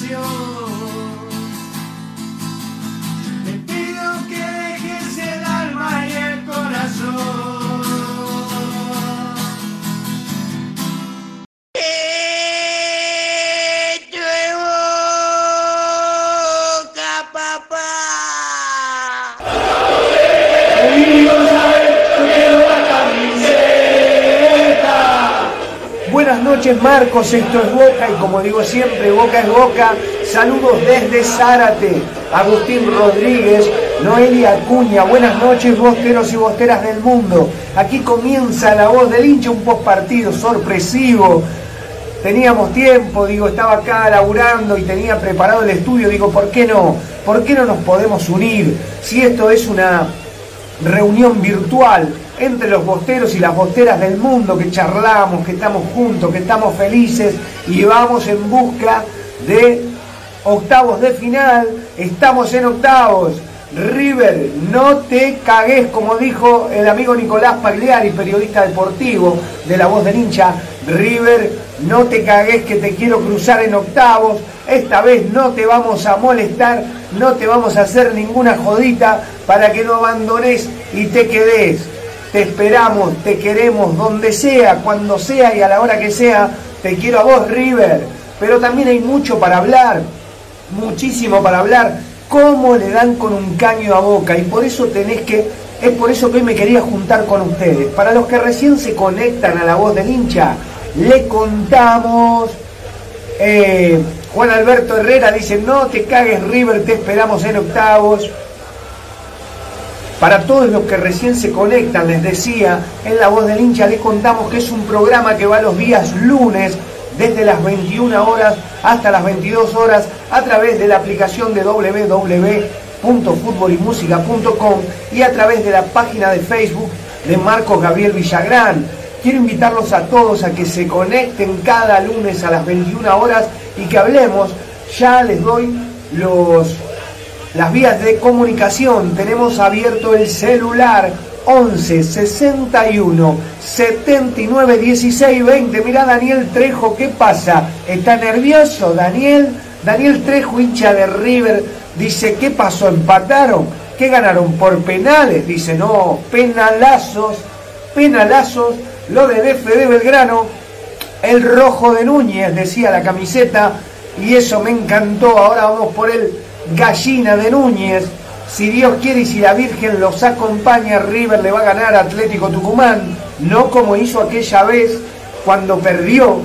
Obsesión. Marcos, esto es Boca y como digo siempre, Boca es Boca. Saludos desde Zárate, Agustín Rodríguez, Noelia Acuña. Buenas noches bosteros y bosteras del mundo. Aquí comienza la voz del hincha, un post partido sorpresivo. Teníamos tiempo, digo, estaba acá laburando y tenía preparado el estudio. Digo, ¿por qué no? ¿Por qué no nos podemos unir? Si esto es una reunión virtual entre los bosteros y las bosteras del mundo que charlamos, que estamos juntos, que estamos felices y vamos en busca de octavos de final. Estamos en octavos. River, no te cagues, como dijo el amigo Nicolás Pagliari, periodista deportivo de La Voz del Hincha. River, no te cagues que te quiero cruzar en octavos. Esta vez no te vamos a molestar, no te vamos a hacer ninguna jodita para que no abandones y te quedes. Te esperamos, te queremos, donde sea, cuando sea y a la hora que sea. Te quiero a vos, River. Pero también hay mucho para hablar. muchísimo para hablar, cómo le dan con un caño a boca y por eso tenés que, es por eso que hoy me quería juntar con ustedes. Para los que recién se conectan a la voz del hincha, le contamos, eh, Juan Alberto Herrera dice, no te cagues River, te esperamos en octavos. Para todos los que recién se conectan, les decía, en La Voz del Hincha les contamos que es un programa que va los días lunes desde las 21 horas hasta las 22 horas a través de la aplicación de www.futbolymusica.com y a través de la página de Facebook de Marcos Gabriel Villagrán. Quiero invitarlos a todos a que se conecten cada lunes a las 21 horas y que hablemos. Ya les doy los las vías de comunicación. Tenemos abierto el celular 11 61 79 16 20. Mirá Daniel Trejo, ¿qué pasa? ¿Está nervioso Daniel? Daniel Trejo, hincha de River, dice, ¿qué pasó? ¿Empataron? ¿Qué ganaron? ¿Por penales? Dice, no, penalazos, penalazos. Lo de DF de Belgrano, el rojo de Núñez, decía la camiseta, y eso me encantó. Ahora vamos por el Gallina de Núñez. Si Dios quiere y si la Virgen los acompaña, River le va a ganar a Atlético Tucumán, no como hizo aquella vez cuando perdió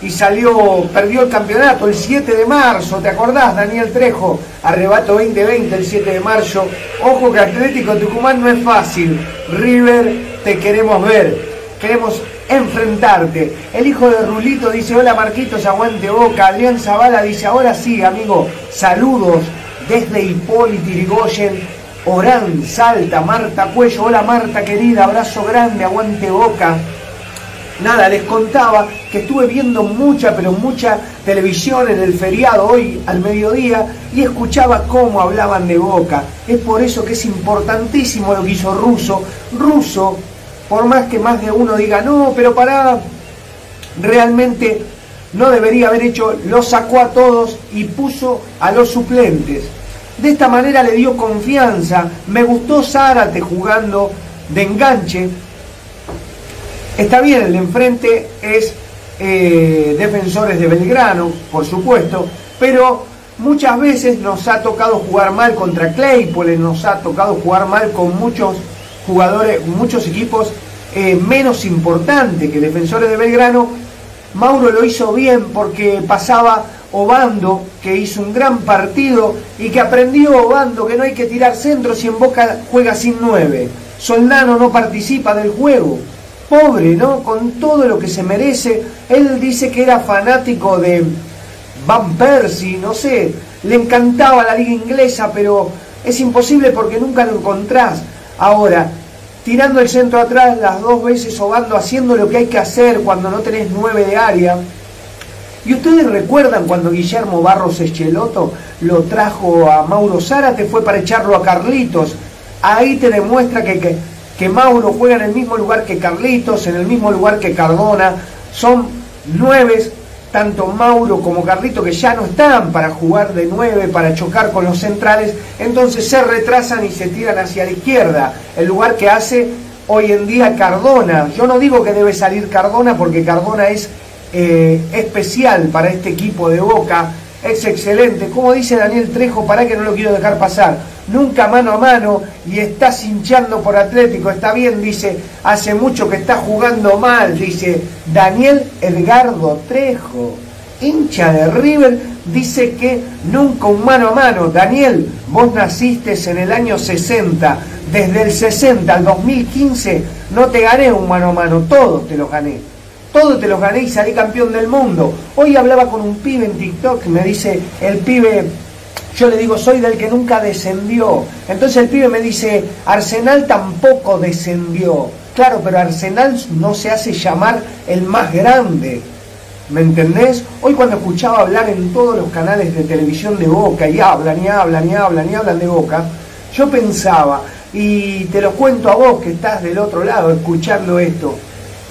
y salió, perdió el campeonato el 7 de marzo, ¿te acordás, Daniel Trejo? Arrebato 2020 el 7 de marzo. Ojo que Atlético Tucumán no es fácil. River, te queremos ver. Queremos enfrentarte. El hijo de Rulito dice, hola Marquitos, aguante boca. Adrián Zavala dice, ahora sí, amigo, saludos desde Hipólito Irigoyen, Orán, Salta, Marta Cuello. Hola Marta querida, abrazo grande, aguante boca. Nada, les contaba que estuve viendo mucha, pero mucha televisión en el feriado hoy al mediodía y escuchaba cómo hablaban de Boca. Es por eso que es importantísimo lo que hizo Russo. Russo por más que más de uno diga, no, pero para, realmente no debería haber hecho, lo sacó a todos y puso a los suplentes. De esta manera le dio confianza. Me gustó Zárate jugando de enganche. Está bien, el de enfrente es eh, defensores de Belgrano, por supuesto, pero muchas veces nos ha tocado jugar mal contra Claypole, nos ha tocado jugar mal con muchos jugadores, muchos equipos eh, menos importantes que Defensores de Belgrano, Mauro lo hizo bien porque pasaba Obando, que hizo un gran partido y que aprendió Obando que no hay que tirar centros y en Boca juega sin nueve. Soldano no participa del juego. Pobre, ¿no? Con todo lo que se merece. Él dice que era fanático de Van Persie, no sé, le encantaba la liga inglesa, pero es imposible porque nunca lo encontrás. Ahora, tirando el centro atrás las dos veces, Obando, haciendo lo que hay que hacer cuando no tenés nueve de área. Y ustedes recuerdan cuando Guillermo Barros Echeloto lo trajo a Mauro Zárate, fue para echarlo a Carlitos. Ahí te demuestra que, que, que Mauro juega en el mismo lugar que Carlitos, en el mismo lugar que Cardona. Son nueve tanto Mauro como Carlito, que ya no están para jugar de nueve, para chocar con los centrales, entonces se retrasan y se tiran hacia la izquierda, el lugar que hace hoy en día Cardona. Yo no digo que debe salir Cardona porque Cardona es eh, especial para este equipo de Boca, es excelente. Como dice Daniel Trejo, para que no lo quiero dejar pasar, nunca mano a mano y estás hinchando por Atlético, está bien, dice, hace mucho que está jugando mal, dice Daniel Edgardo Trejo, hincha de River, dice que nunca un mano a mano. Daniel, vos naciste en el año 60, desde el 60 al 2015 no te gané un mano a mano, todos te los gané. Todos te los gané y salí campeón del mundo. Hoy hablaba con un pibe en TikTok, me dice el pibe, yo le digo, soy del que nunca descendió. Entonces el pibe me dice, Arsenal tampoco descendió. Claro, pero Arsenal no se hace llamar el más grande. ¿Me entendés? Hoy cuando escuchaba hablar en todos los canales de televisión de Boca, y hablan, y hablan, y hablan, y hablan de Boca, yo pensaba, y te lo cuento a vos que estás del otro lado escuchando esto,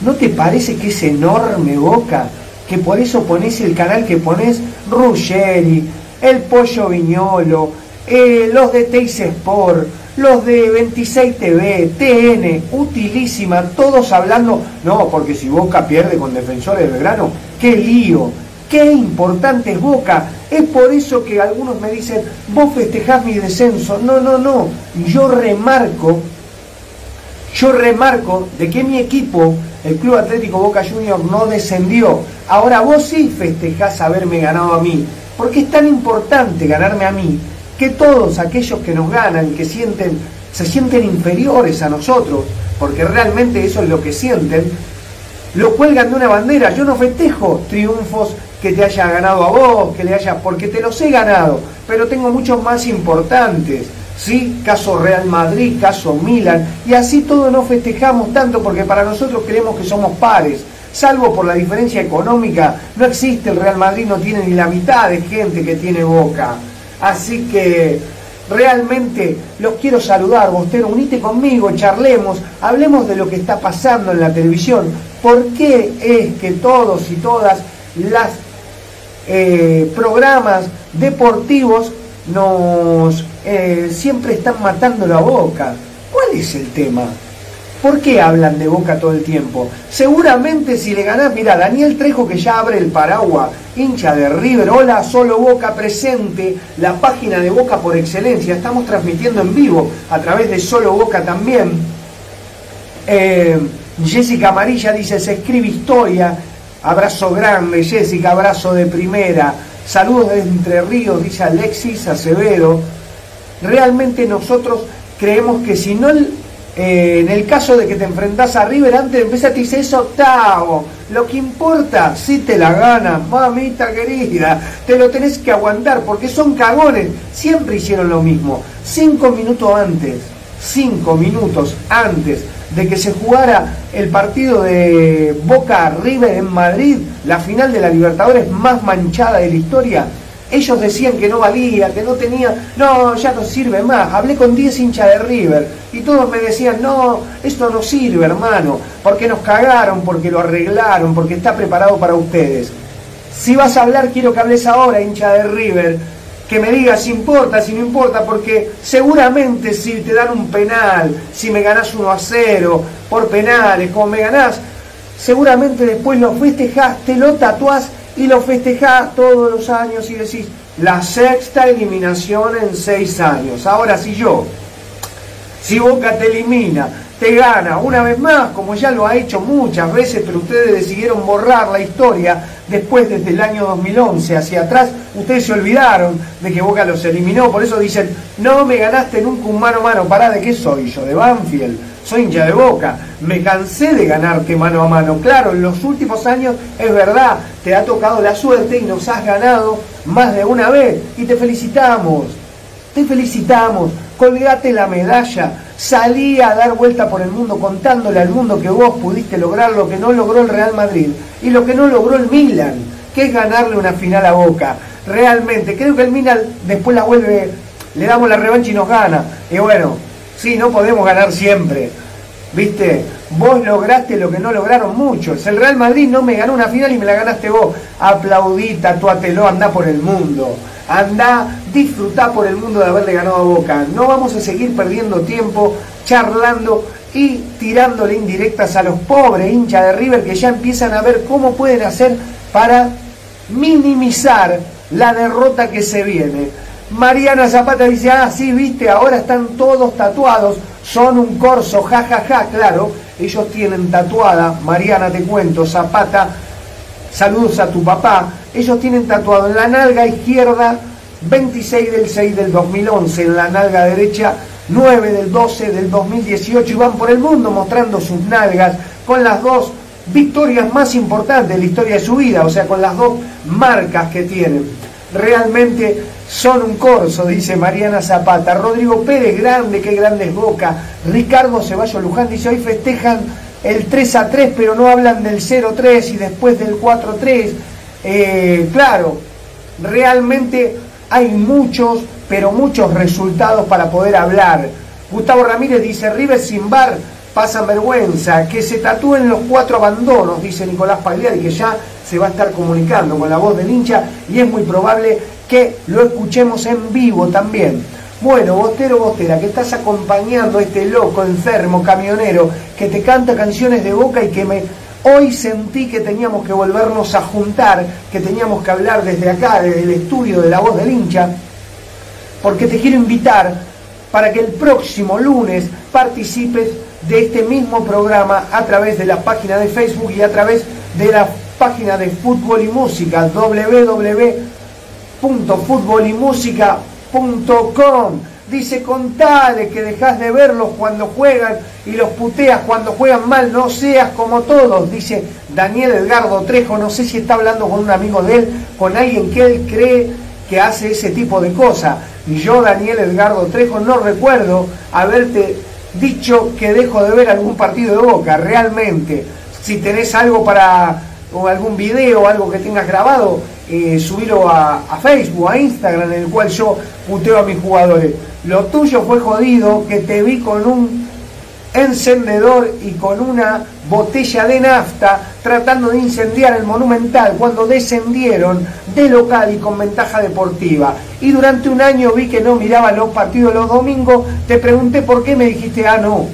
¿no te parece que es enorme Boca? Que por eso pones el canal que pones Ruggeri, el Pollo Viñolo, eh, los de Teis Sport, los de 26 TV, TN, utilísima, todos hablando, no, porque si Boca pierde con Defensores de Belgrano, qué lío, Qué importante es Boca. Es por eso que algunos me dicen, vos festejás mi descenso. No, no, no. Yo remarco, yo remarco de que mi equipo, el Club Atlético Boca Junior, no descendió. Ahora vos sí festejás haberme ganado a mí. Porque es tan importante ganarme a mí que todos aquellos que nos ganan, que sienten, se sienten inferiores a nosotros, porque realmente eso es lo que sienten, lo cuelgan de una bandera. Yo no festejo triunfos que te haya ganado a vos, que le haya, porque te los he ganado, pero tengo muchos más importantes. ¿Sí? Caso Real Madrid, caso Milan, y así todos no festejamos tanto porque para nosotros creemos que somos pares. Salvo por la diferencia económica, no existe el Real Madrid, no tiene ni la mitad de gente que tiene Boca. Así que realmente los quiero saludar, Bostero, unite conmigo, charlemos, hablemos de lo que está pasando en la televisión. ¿Por qué es que todos y todas las eh, programas deportivos nos eh, siempre están matando la boca? ¿Cuál es el tema? ¿Por qué hablan de Boca todo el tiempo? Seguramente si le ganás, mira, Daniel Trejo que ya abre el paraguas, hincha de River, hola, solo Boca presente, la página de Boca por excelencia, estamos transmitiendo en vivo a través de Solo Boca también. Eh, Jessica Amarilla dice, se escribe historia, abrazo grande, Jessica, abrazo de primera, saludos de Entre Ríos, dice Alexis Acevedo. Realmente nosotros creemos que si no eh, en el caso de que te enfrentás a River, antes de empezar te dice es octavo. Lo que importa, si te la ganan, mamita querida, te lo tenés que aguantar porque son cagones. Siempre hicieron lo mismo. Cinco minutos antes, cinco minutos antes de que se jugara el partido de Boca River en Madrid, la final de la Libertadores más manchada de la historia, ellos decían que no valía, que no tenía, no, ya no sirve más. Hablé con 10 hinchas de River y todos me decían, no, esto no sirve, hermano, porque nos cagaron, porque lo arreglaron, porque está preparado para ustedes. Si vas a hablar, quiero que hables ahora, hincha de River, que me digas si importa, si no importa, porque seguramente si te dan un penal, si me ganás 1 a 0 por penales, como me ganás, seguramente después lo festejaste, lo tatuás y lo festejás todos los años y decís, la sexta eliminación en seis años. Ahora si yo, si Boca te elimina, te gana una vez más, como ya lo ha hecho muchas veces, pero ustedes decidieron borrar la historia después desde el año 2011 hacia atrás, ustedes se olvidaron de que Boca los eliminó, por eso dicen, no me ganaste nunca un mano a mano, pará, ¿de qué soy yo? ¿De Banfield? Soy hincha de boca, me cansé de ganarte mano a mano. Claro, en los últimos años es verdad, te ha tocado la suerte y nos has ganado más de una vez y te felicitamos, te felicitamos, colgate la medalla, salí a dar vuelta por el mundo contándole al mundo que vos pudiste lograr lo que no logró el Real Madrid y lo que no logró el Milan, que es ganarle una final a Boca. Realmente, creo que el Milan después la vuelve, le damos la revancha y nos gana. Y bueno, Sí, no podemos ganar siempre. ¿Viste? Vos lograste lo que no lograron muchos. El Real Madrid no me ganó una final y me la ganaste vos. Aplaudí, tatuátelo, andá por el mundo. Andá, disfrutá por el mundo de haberle ganado a Boca. No vamos a seguir perdiendo tiempo charlando y tirándole indirectas a los pobres hinchas de River que ya empiezan a ver cómo pueden hacer para minimizar la derrota que se viene. Mariana Zapata dice, ah, sí, viste, ahora están todos tatuados, son un corso, jajaja, ja, ja. claro, ellos tienen tatuada, Mariana te cuento, Zapata, saludos a tu papá, ellos tienen tatuado en la nalga izquierda 26 del 6 del 2011, en la nalga derecha 9 del 12 del 2018 y van por el mundo mostrando sus nalgas con las dos victorias más importantes de la historia de su vida, o sea, con las dos marcas que tienen. Realmente son un corso, dice Mariana Zapata. Rodrigo Pérez, grande, qué grande es Boca. Ricardo Ceballos Luján dice, hoy festejan el 3 a 3, pero no hablan del 0-3 y después del 4-3. Eh, claro, realmente hay muchos, pero muchos resultados para poder hablar. Gustavo Ramírez dice, River sin bar pasan vergüenza, que se tatúen los cuatro abandonos, dice Nicolás Pagliari, que ya se va a estar comunicando con la voz del hincha y es muy probable que lo escuchemos en vivo también. Bueno, Bostero Bostera, que estás acompañando a este loco, enfermo, camionero, que te canta canciones de boca y que me Hoy sentí que teníamos que volvernos a juntar, que teníamos que hablar desde acá, desde el estudio de la voz del hincha, porque te quiero invitar para que el próximo lunes participes de este mismo programa a través de la página de Facebook y a través de la página de Fútbol y Música, www.futbolymusica.com. Dice, contale que dejas de verlos cuando juegan y los puteas cuando juegan mal, no seas como todos. Dice Daniel Edgardo Trejo, no sé si está hablando con un amigo de él, con alguien que él cree que hace ese tipo de cosas. Y yo, Daniel Edgardo Trejo, no recuerdo haberte dicho que dejo de ver algún partido de boca, realmente. Si tenés algo para, o algún video algo que tengas grabado, eh, subilo a, a, Facebook, a Instagram, en el cual yo puteo a mis jugadores. Lo tuyo fue jodido, que te vi con un encendedor y con una botella de nafta tratando de incendiar el Monumental cuando descendieron de local y con ventaja deportiva. Y durante un año vi que no miraba los partidos los domingos, te pregunté por qué me dijiste, ah, no,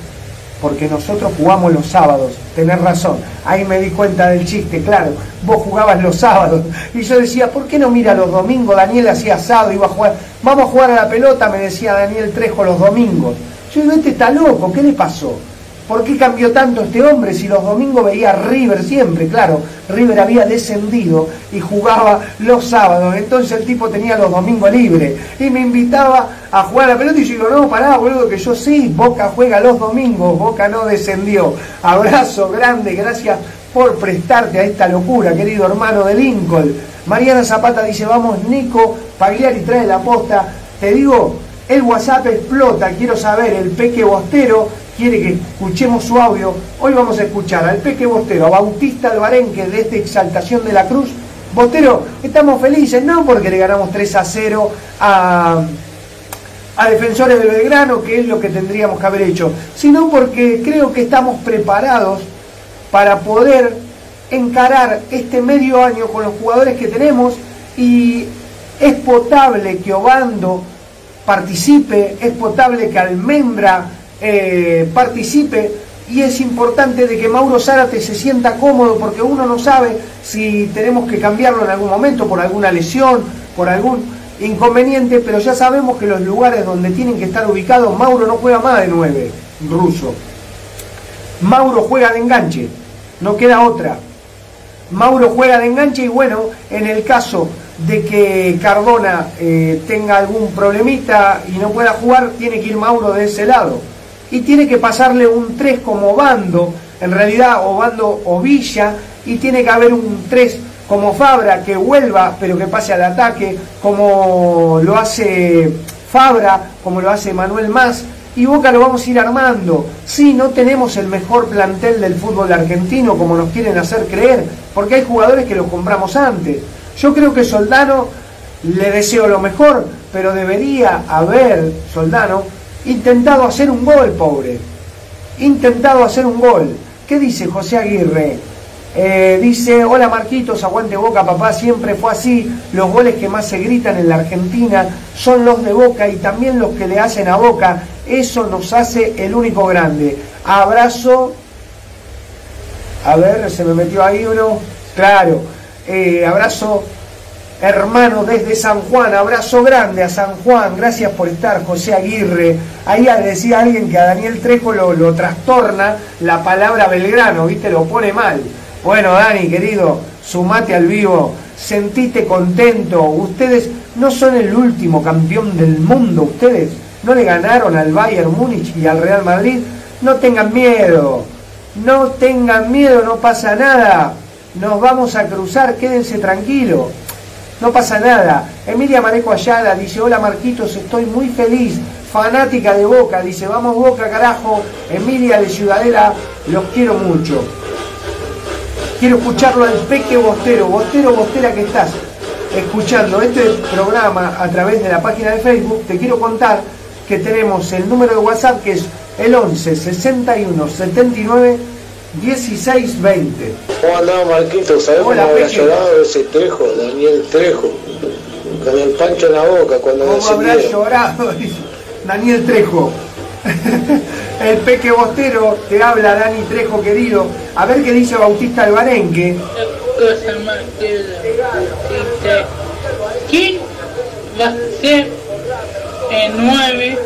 porque nosotros jugamos los sábados, tenés razón, ahí me di cuenta del chiste, claro, vos jugabas los sábados, y yo decía, ¿por qué no mira los domingos? Daniel hacía asado, iba a jugar, vamos a jugar a la pelota, me decía Daniel Trejo los domingos. Yo digo, este está loco, ¿qué le pasó? ¿Por qué cambió tanto este hombre si los domingos veía a River siempre? Claro, River había descendido y jugaba los sábados, entonces el tipo tenía los domingos libres y me invitaba a jugar a la pelota y yo digo, no, pará, boludo, que yo sí, Boca juega los domingos, Boca no descendió. Abrazo grande, gracias por prestarte a esta locura, querido hermano de Lincoln. Mariana Zapata dice, vamos, Nico Pagliari trae la posta. Te digo, el WhatsApp explota, quiero saber, el Peque Bostero quiere que escuchemos su audio. Hoy vamos a escuchar al Peque Bostero, a Bautista Albarenque de esta Exaltación de la Cruz. Bostero, estamos felices, no porque le ganamos 3 a 0 a, Defensores de Belgrano, que es lo que tendríamos que haber hecho, sino porque creo que estamos preparados para poder encarar este medio año con los jugadores que tenemos y es potable que Obando participe, es potable que Almendra eh, participe y es importante de que Mauro Zárate se sienta cómodo porque uno no sabe si tenemos que cambiarlo en algún momento por alguna lesión, por algún inconveniente, pero ya sabemos que los lugares donde tienen que estar ubicados, Mauro no juega más de 9, ruso. Mauro juega de enganche, no queda otra. Mauro juega de enganche y bueno, en el caso de que Cardona eh, tenga algún problemita y no pueda jugar, tiene que ir Mauro de ese lado. Y tiene que pasarle un 3 como bando, en realidad o bando o Villa, y tiene que haber un 3 como Fabra que vuelva, pero que pase al ataque, como lo hace Fabra, como lo hace Manuel Más, y Boca lo vamos a ir armando. Sí, no tenemos el mejor plantel del fútbol argentino como nos quieren hacer creer, porque hay jugadores que los compramos antes. Yo creo que Soldano le deseo lo mejor, pero debería haber, Soldano, intentado hacer un gol, pobre. Intentado hacer un gol. ¿Qué dice José Aguirre? Eh, dice, hola Marquitos, aguante Boca, papá, siempre fue así. Los goles que más se gritan en la Argentina son los de Boca y también los que le hacen a Boca. Eso nos hace el único grande. Abrazo. A ver, se me metió ahí uno. Claro. Eh, abrazo hermano desde San Juan, abrazo grande a San Juan, gracias por estar, José Aguirre. Ahí decía alguien que a Daniel Trejo lo, lo trastorna la palabra Belgrano, ¿viste? Lo pone mal. Bueno, Dani, querido, sumate al vivo, sentite contento. Ustedes no son el último campeón del mundo, ustedes no le ganaron al Bayern Múnich y al Real Madrid. No tengan miedo, no tengan miedo, no pasa nada. Nos vamos a cruzar, quédense tranquilos. No pasa nada. Emilia Mareco Ayala dice, hola Marquitos, estoy muy feliz. Fanática de Boca, dice, vamos Boca, carajo. Emilia de Ciudadela, los quiero mucho. Quiero escucharlo al Peque Bostero. Bostero, Bostera que estás escuchando este programa a través de la página de Facebook, te quiero contar que tenemos el número de WhatsApp que es el 11 61 79 16 20. ¿Cómo andaba Marquito? ¿Sabes cómo habrá llorado ese Trejo, Daniel Trejo? Con el pancho en la boca cuando ¿Cómo habrá llorado? Daniel Trejo. El Peque Bostero te habla, Dani Trejo querido. A ver qué dice Bautista Albarenque. cosa más que ¿Quién va a ser el 9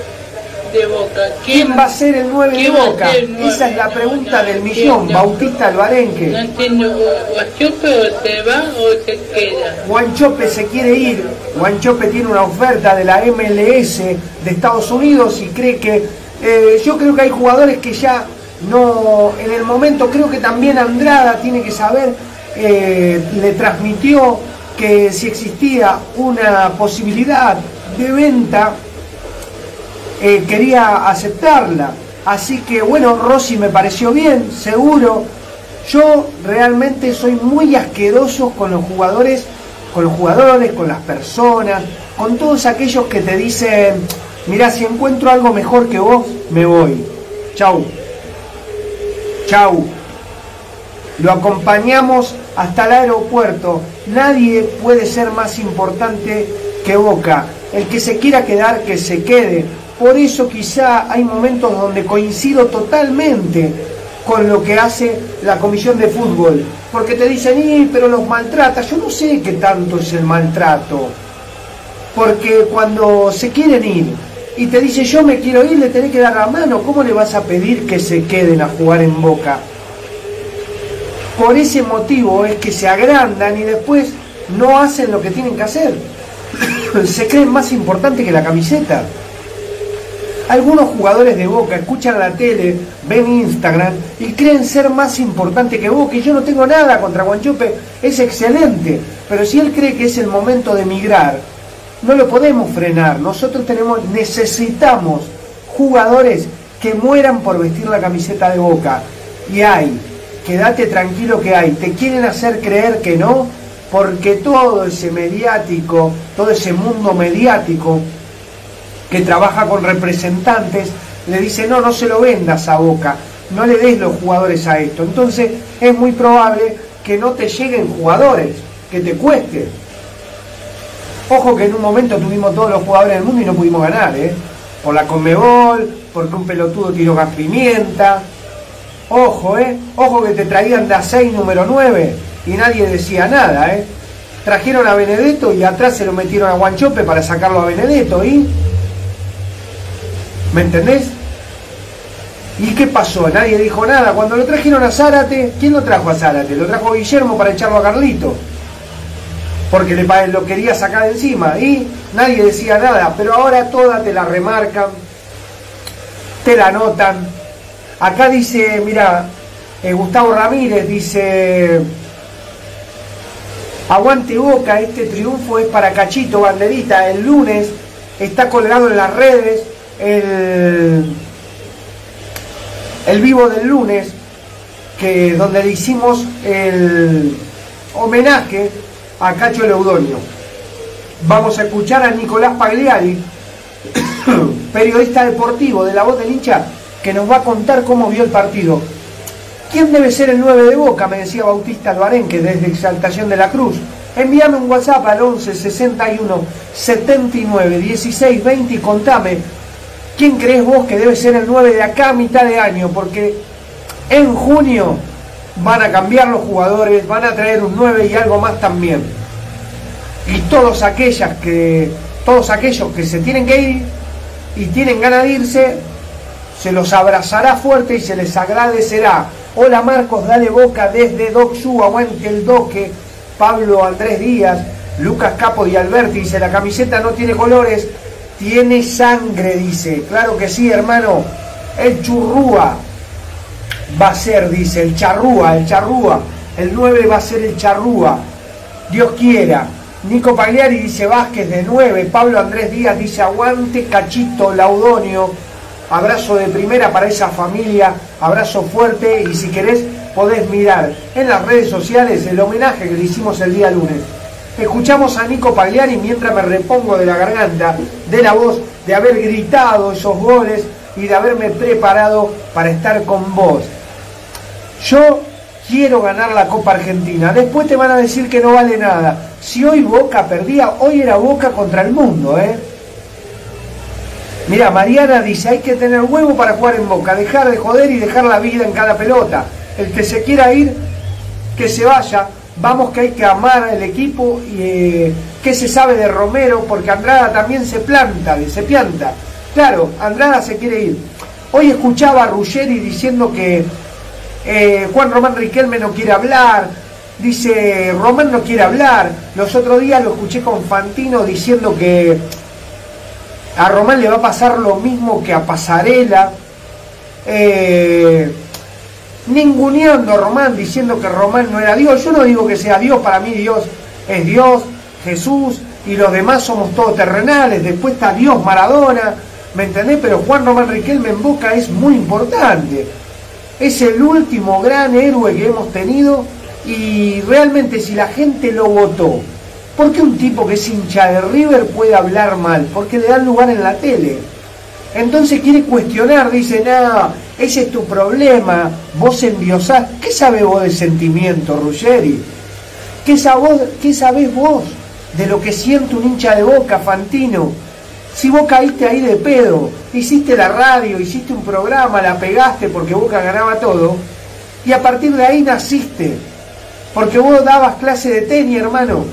de Boca? ¿Quién va a ser el 9 de Boca? Esa es la pregunta del millón, Bautista Albarenque. No entiendo, ¿Guanchope o se va o se queda? Guanchope se quiere ir. Guanchope tiene una oferta de la MLS de Estados Unidos y cree que eh, yo creo que hay jugadores que ya no, en el momento creo que también Andrada tiene que saber, eh, le transmitió que si existía una posibilidad de venta, eh, quería aceptarla. Así que bueno, Rossi me pareció bien, seguro. Yo realmente soy muy asqueroso con los jugadores, con los jugadores, con las personas, con todos aquellos que te dicen, Mira, si encuentro algo mejor que vos, me voy. Chau. Chau. Lo acompañamos hasta el aeropuerto. Nadie puede ser más importante que Boca. El que se quiera quedar, que se quede. Por eso quizá hay momentos donde coincido totalmente con lo que hace la comisión de fútbol. Porque te dicen, y, pero los maltrata. Yo no sé qué tanto es el maltrato. Porque cuando se quieren ir y te dice yo me quiero ir, le tenés que dar la mano, ¿cómo le vas a pedir que se queden a jugar en boca? Por ese motivo es que se agrandan y después no hacen lo que tienen que hacer. se creen más importantes que la camiseta. Algunos jugadores de Boca escuchan la tele, ven Instagram y creen ser más importantes que Boca. Y yo no tengo nada contra Guanchope, es excelente. Pero si él cree que es el momento de emigrar, no lo podemos frenar. Nosotros tenemos, necesitamos jugadores que mueran por vestir la camiseta de boca. Y hay, quédate tranquilo que hay. Te quieren hacer creer que no, porque todo ese mediático, todo ese mundo mediático que trabaja con representantes, le dice, no, no se lo vendas a boca, no le des los jugadores a esto. Entonces es muy probable que no te lleguen jugadores, que te cueste. Ojo que en un momento tuvimos todos los jugadores del mundo y no pudimos ganar, ¿eh? Por la Conmebol, porque un pelotudo tiró gas pimienta. Ojo, ¿eh? Ojo que te traían de a 6 número 9 y nadie decía nada, ¿eh? Trajeron a Benedetto y atrás se lo metieron a Guanchope para sacarlo a Benedetto, ¿y? ¿Me entendés? ¿Y qué pasó? Nadie dijo nada. Cuando lo trajeron a Zárate, ¿quién lo trajo a Zárate? Lo trajo Guillermo para echarlo a Carlito porque le, lo quería sacar de encima y nadie decía nada, pero ahora todas te la remarcan, te la anotan. Acá dice, mira, eh, Gustavo Ramírez dice, aguante boca, este triunfo es para Cachito Banderita, el lunes está colgado en las redes el, el vivo del lunes, que donde le hicimos el homenaje a Cacho Leudonio. Vamos a escuchar a Nicolás Pagliari, periodista deportivo de la voz del hincha, que nos va a contar cómo vio el partido. ¿Quién debe ser el 9 de Boca? Me decía Bautista Albarenque desde Exaltación de la Cruz. Envíame un WhatsApp al 11 61 79 16 20 y contame quién crees vos que debe ser el 9 de acá a mitad de año, porque en junio van a cambiar los jugadores, van a traer un 9 y algo más también. Y todos aquellas que todos aquellos que se tienen que ir y tienen ganas de irse, se los abrazará fuerte y se les agradecerá. Hola Marcos, dale boca desde Doc Su, aguante el doque, Pablo Andrés Díaz, Lucas Capo y Alberti, dice, la camiseta no tiene colores, tiene sangre, dice. Claro que sí, hermano. El churrúa, va a ser, dice, el charrúa, el charrúa, el 9 va a ser el charrúa, Dios quiera. Nico Pagliari dice Vázquez de 9, Pablo Andrés Díaz dice aguante, Cachito, Laudonio, abrazo de primera para esa familia, abrazo fuerte y si querés podés mirar en las redes sociales el homenaje que le hicimos el día lunes. Escuchamos a Nico Pagliari mientras me repongo de la garganta, de la voz, de haber gritado esos goles y de haberme preparado para estar con vos. Yo quiero ganar la Copa Argentina. Después te van a decir que no vale nada. Si hoy Boca perdía, hoy era Boca contra el mundo, ¿eh? Mira, Mariana dice, hay que tener huevo para jugar en Boca, dejar de joder y dejar la vida en cada pelota. El que se quiera ir, que se vaya. Vamos que hay que amar al equipo y eh, qué se sabe de Romero, porque Andrada también se planta, se pianta. Claro, Andrada se quiere ir. Hoy escuchaba a Ruggeri diciendo que eh, Juan Román Riquelme no quiere hablar, dice Román no quiere hablar. Los otros días lo escuché con Fantino diciendo que a Román le va a pasar lo mismo que a Pasarela. Eh, ninguneando a Román, diciendo que Román no era Dios. Yo no digo que sea Dios, para mí Dios es Dios, Jesús, y los demás somos todos terrenales. Después está Dios Maradona, ¿me entendés? Pero Juan Román Riquelme en Boca es muy importante. Es el último gran héroe que hemos tenido y realmente si la gente lo votó, ¿por qué un tipo que es hincha de River puede hablar mal? Porque le dan lugar en la tele. Entonces quiere cuestionar, dice, no, ese es tu problema, vos endiosás. ¿Qué sabes vos de sentimiento, Ruggeri? ¿Qué, ¿Qué sabés vos de lo que siente un hincha de boca, Fantino? Si vos caíste ahí de pedo, hiciste la radio, hiciste un programa, la pegaste porque Boca ganaba todo, y a partir de ahí naciste, porque vos dabas clase de tenis, hermano.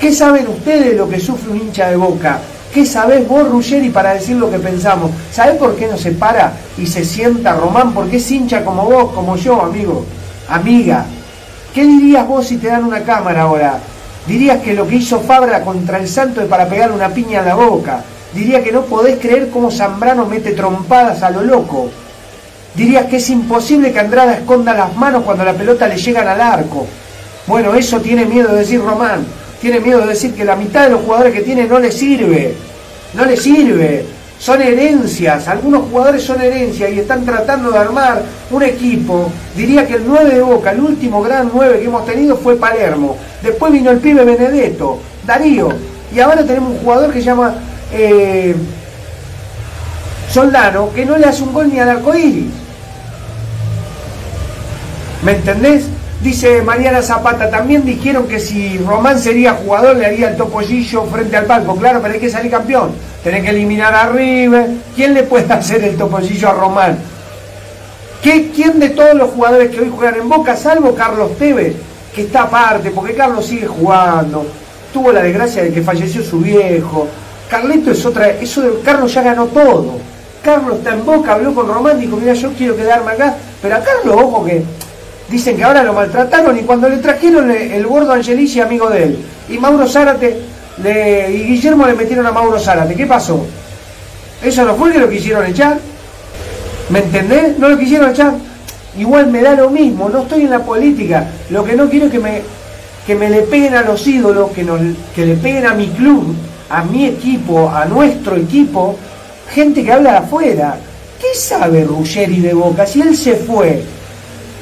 ¿Qué saben ustedes de lo que sufre un hincha de Boca? ¿Qué sabés vos, Ruggeri, para decir lo que pensamos? ¿Sabés por qué no se para y se sienta Román? Porque es hincha como vos, como yo, amigo, amiga. ¿Qué dirías vos si te dan una cámara ahora? Dirías que lo que hizo Fabra contra el Santo es para pegar una piña a la boca. Diría que no podés creer cómo Zambrano mete trompadas a lo loco. Dirías que es imposible que Andrada esconda las manos cuando la pelota le llegan al arco. Bueno, eso tiene miedo de decir Román. Tiene miedo de decir que la mitad de los jugadores que tiene no le sirve. No le sirve son herencias, algunos jugadores son herencias y están tratando de armar un equipo. Diría que el 9 de Boca, el último gran 9 que hemos tenido fue Palermo. Después vino el pibe Benedetto, Darío. Y ahora tenemos un jugador que se llama eh, Soldano, que no le hace un gol ni al arcoíris. ¿Me entendés? Dice Mariana Zapata, también dijeron que si Román sería jugador le haría el topollillo frente al palco. Claro, pero hay que salir campeón. Tenés que eliminar a River. ¿Quién le puede hacer el topollillo a Román? ¿Qué, ¿Quién de todos los jugadores que hoy juegan en Boca, salvo Carlos Tevez, que está aparte, porque Carlos sigue jugando, tuvo la desgracia de que falleció su viejo. Carleto es otra, eso de Carlos ya ganó todo. Carlos está en Boca, habló con Román, dijo, mira, yo quiero quedarme acá, pero a Carlos, ojo que Dicen que ahora lo maltrataron y cuando le trajeron el gordo Angelici, amigo de él, y Mauro Zárate, y Guillermo le metieron a Mauro Zárate. ¿Qué pasó? ¿Eso no fue que lo quisieron echar? ¿Me entendés? No lo quisieron echar. Igual me da lo mismo, no estoy en la política. Lo que no quiero es que me, que me le peguen a los ídolos, que, nos, que le peguen a mi club, a mi equipo, a nuestro equipo, gente que habla de afuera. ¿Qué sabe Ruggeri de Boca? Si él se fue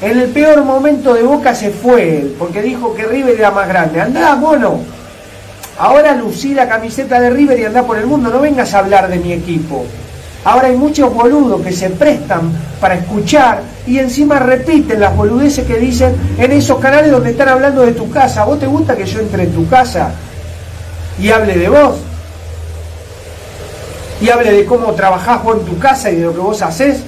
en el peor momento de Boca se fue él, porque dijo que River era más grande. Andá, mono. Ahora lucí la camiseta de River y andá por el mundo. No vengas a hablar de mi equipo. Ahora hay muchos boludos que se prestan para escuchar y encima repiten las boludeces que dicen en esos canales donde están hablando de tu casa. ¿Vos te gusta que yo entre en tu casa y hable de vos? Y hable de cómo trabajás vos en tu casa y de lo que vos haces.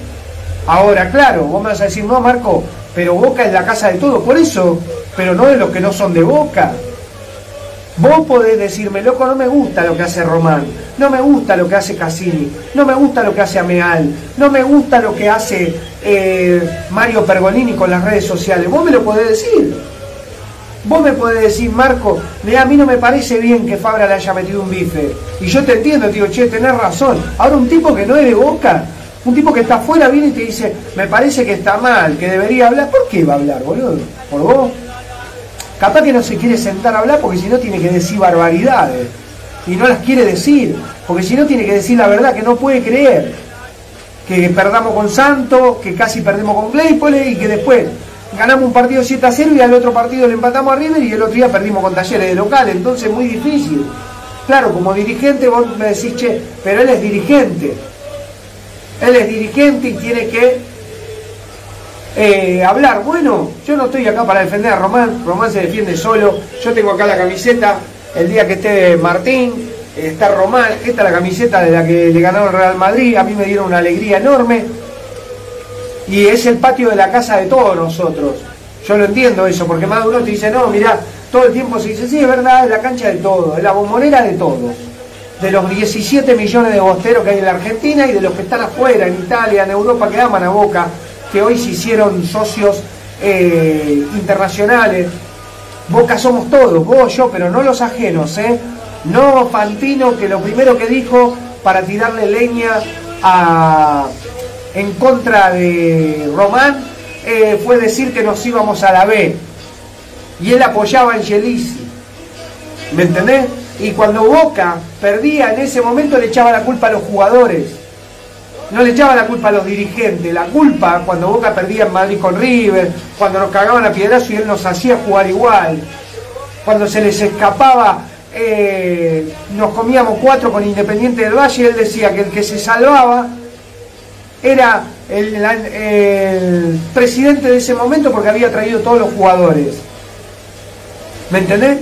Ahora, claro, vos me vas a decir, no, Marco, pero Boca es la casa de todo, por eso, pero no de los que no son de Boca. Vos podés decirme, loco, no me gusta lo que hace Román, no me gusta lo que hace Cassini, no me gusta lo que hace Ameal, no me gusta lo que hace eh, Mario Pergolini con las redes sociales. Vos me lo podés decir. Vos me podés decir, Marco, a mí no me parece bien que Fabra le haya metido un bife. Y yo te entiendo, digo, che, tenés razón. Ahora un tipo que no es de boca, un tipo que está afuera viene y te dice, me parece que está mal, que debería hablar. ¿Por qué va a hablar, boludo? ¿Por vos? Capaz que no se quiere sentar a hablar porque si no tiene que decir barbaridades. Y no las quiere decir. Porque si no tiene que decir la verdad que no puede creer. Que perdamos con Santos, que casi perdemos con Claypole y que después ganamos un partido 7 a 0 y al otro partido le empatamos a River y el otro día perdimos con Talleres de local. Entonces es muy difícil. Claro, como dirigente vos me decís, che, pero él es dirigente él es dirigente y tiene que eh, hablar. Bueno, yo no estoy acá para defender a Román, Román se defiende solo. Yo tengo acá la camiseta, el día que esté Martín, está Román, esta es la camiseta de la que le el Real Madrid, a mí me dieron una alegría enorme. Y es el patio de la casa de todos nosotros. Yo lo entiendo eso, porque más de uno te dice, no, mira, todo el tiempo se dice, sí, es verdad, es la cancha de todos, es la bombonera de todos. De los 17 millones de bosteros que hay en la Argentina y de los que están afuera, en Italia, en Europa, que aman a Boca, que hoy se hicieron socios eh, internacionales. Boca somos todos, vos, yo, pero no los ajenos, ¿eh? No Fantino, que lo primero que dijo para tirarle leña en contra de Román eh, fue decir que nos íbamos a la B. Y él apoyaba a Angelisi. ¿Me entendés? Y cuando Boca perdía en ese momento le echaba la culpa a los jugadores. No le echaba la culpa a los dirigentes. La culpa cuando Boca perdía en Madrid con River, cuando nos cagaban a piedrazo y él nos hacía jugar igual. Cuando se les escapaba, eh, nos comíamos cuatro con Independiente del Valle, él decía que el que se salvaba era el, presidente de ese momento porque había traído todos los jugadores. ¿Me entendés?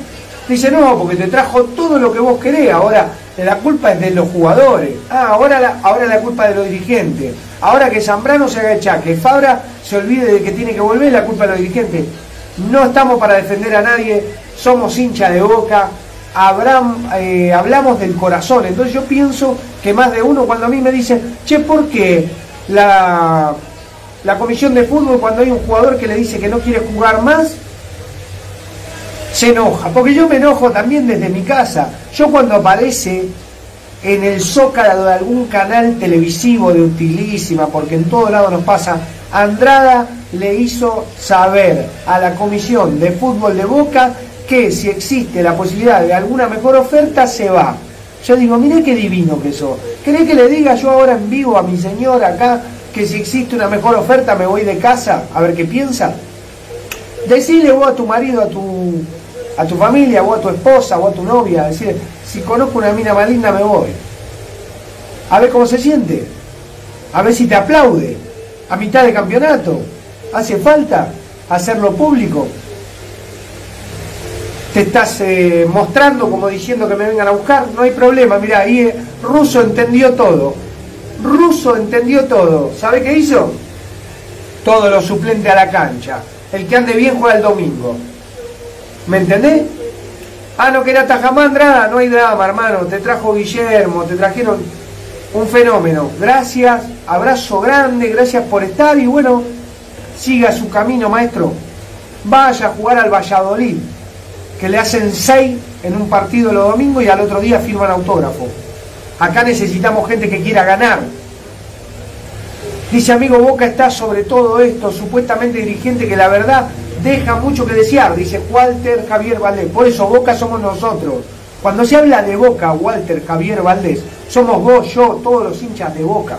Dice, no, porque te trajo todo lo que vos querés, ahora la culpa es de los jugadores. Ah, ahora la, ahora la culpa de los dirigentes. Ahora que Zambrano se haga que Fabra se olvide de que tiene que volver, la culpa de los dirigentes. No estamos para defender a nadie, somos hincha de boca, eh, hablamos del corazón. Entonces yo pienso que más de uno cuando a mí me dicen, che, ¿por qué la, la comisión de fútbol cuando hay un jugador que le dice que no quiere jugar más, se enoja, porque yo me enojo también desde mi casa. Yo cuando aparece en el zócalo de algún canal televisivo de utilísima, porque en todo lado nos pasa, Andrada le hizo saber a la comisión de fútbol de Boca que si existe la posibilidad de alguna mejor oferta, se va. Yo digo, mire qué divino que sos. ¿Querés que le diga yo ahora en vivo a mi señor acá que si existe una mejor oferta me voy de casa a ver qué piensa? Decirle vos a tu marido, a tu, a tu familia, o a tu esposa, o a tu novia, decirle, si conozco una mina más linda me voy. A ver cómo se siente. A ver si te aplaude. A mitad de campeonato. ¿Hace falta hacerlo público? te estás eh, mostrando como diciendo que me vengan a buscar, no hay problema, mira, ahí eh, Russo entendió todo. Russo entendió todo. ¿Sabe qué hizo? Todo lo suplente a la cancha. El que ande bien juega el domingo. ¿Me entendés? Ah, no quería Tajamandra, no hay drama, hermano. Te trajo Guillermo, te trajeron un fenómeno. Gracias, abrazo grande, gracias por estar y bueno, siga su camino, maestro. Vaya a jugar al Valladolid que le hacen seis en un partido los domingos y al otro día firman autógrafo. Acá necesitamos gente que quiera ganar. Dice amigo Boca está sobre todo esto, supuestamente dirigente que la verdad deja mucho que desear, dice Walter Javier Valdés. Por eso Boca somos nosotros. Cuando se habla de Boca, Walter Javier Valdés, somos vos, yo, todos los hinchas de Boca.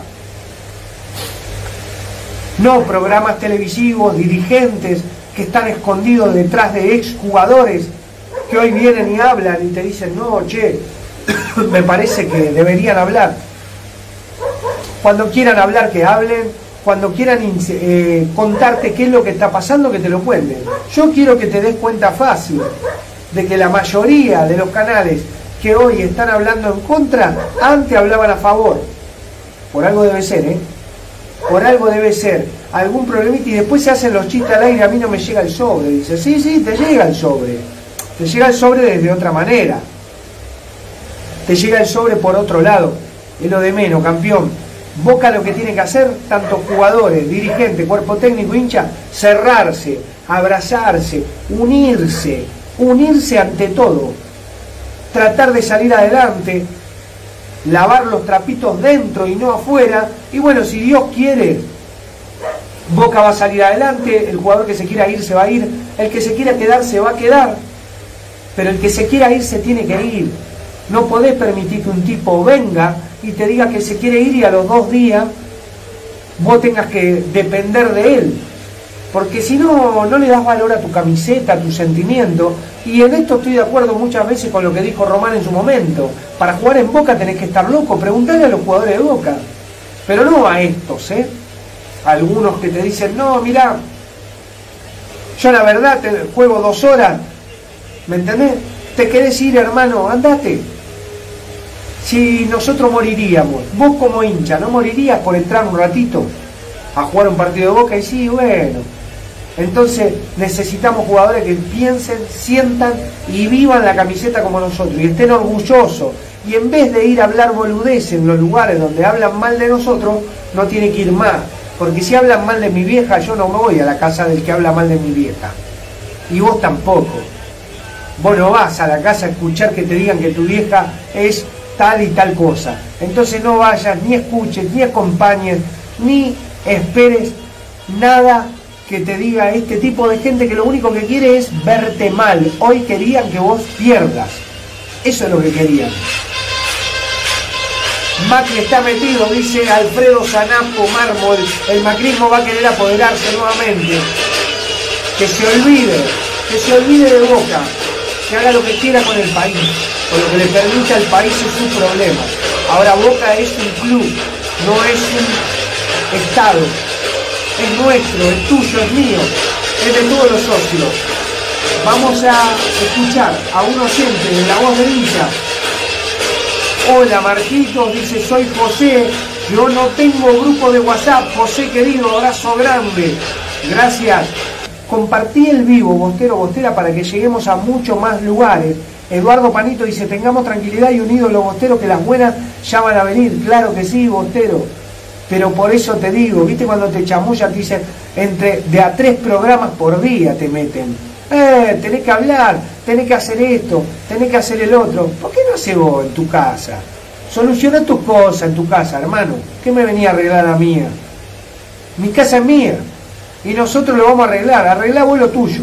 No programas televisivos, dirigentes que están escondidos detrás de exjugadores que hoy vienen y hablan y te dicen, no, che, me parece que deberían hablar. Cuando quieran hablar, que hablen. Cuando quieran eh, contarte qué es lo que está pasando, que te lo cuenten. Yo quiero que te des cuenta fácil de que la mayoría de los canales que hoy están hablando en contra, antes hablaban a favor. Por algo debe ser, ¿eh? Por algo debe ser. Algún problemita y después se hacen los chistes al aire, a mí no me llega el sobre. Dice, sí, sí, te llega el sobre te llega el sobre desde otra manera. Te llega el sobre por otro lado. Es lo de menos, campeón. Boca lo que tiene que hacer, tanto jugadores, dirigentes, cuerpo técnico, hincha, cerrarse, abrazarse, unirse, unirse ante todo. Tratar de salir adelante, lavar los trapitos dentro y no afuera. Y bueno, si Dios quiere, Boca va a salir adelante, el jugador que se quiera ir se va a ir, el que se quiera quedar se va a quedar pero el que se quiera ir se tiene que ir. No podés permitir que un tipo venga y te diga que se quiere ir y a los dos días vos tengas que depender de él. Porque si no, no le das valor a tu camiseta, a tu sentimiento. Y en esto estoy de acuerdo muchas veces con lo que dijo Román en su momento. Para jugar en Boca tenés que estar loco. Preguntarle a los jugadores de Boca. Pero no a estos, ¿eh? Algunos que te dicen, no, mira, yo la verdad juego dos horas ¿Me entendés? ¿Te querés ir, hermano? Andate. Si nosotros moriríamos, vos como hincha, ¿no morirías por entrar un ratito a jugar un partido de boca? Y sí, bueno. Entonces necesitamos jugadores que piensen, sientan y vivan la camiseta como nosotros y estén orgullosos. Y en vez de ir a hablar boludez en los lugares donde hablan mal de nosotros, no tiene que ir más. Porque si hablan mal de mi vieja, yo no me voy a la casa del que habla mal de mi vieja. Y vos tampoco. Vos no vas a la casa a escuchar que te digan que tu vieja es tal y tal cosa. Entonces no vayas, ni escuches, ni acompañes, ni esperes nada que te diga este tipo de gente que lo único que quiere es verte mal. Hoy querían que vos pierdas. Eso es lo que querían. Macri está metido, dice Alfredo Zanapo Mármol. El macrismo va a querer apoderarse nuevamente. Que se olvide, que se olvide de Boca, que haga lo que quiera con el país, con lo que le permita al país es su problema. Ahora Boca es un club, no es un Estado. Es nuestro, es tuyo, es mío, es de todos los socios. Vamos a escuchar a un oyente de la voz de Villa Hola Marquitos, dice soy José, yo no tengo grupo de WhatsApp, José querido, abrazo grande. Gracias. Compartí el vivo, Bostero Bostera, para que lleguemos a muchos más lugares. Eduardo Panito dice, tengamos tranquilidad y unidos los bosteros, que las buenas ya van a venir. Claro que sí, Bostero. Pero por eso te digo, viste cuando te chamullan, te dicen, entre de a tres programas por día te meten. Eh, tenés que hablar, tenés que hacer esto, tenés que hacer el otro. ¿Por qué no haces vos en tu casa? Soluciona tus cosas en tu casa, hermano. ¿Qué me venía a arreglar a mía? Mi casa es mía. Y nosotros lo vamos a arreglar. Arreglá vos lo tuyo.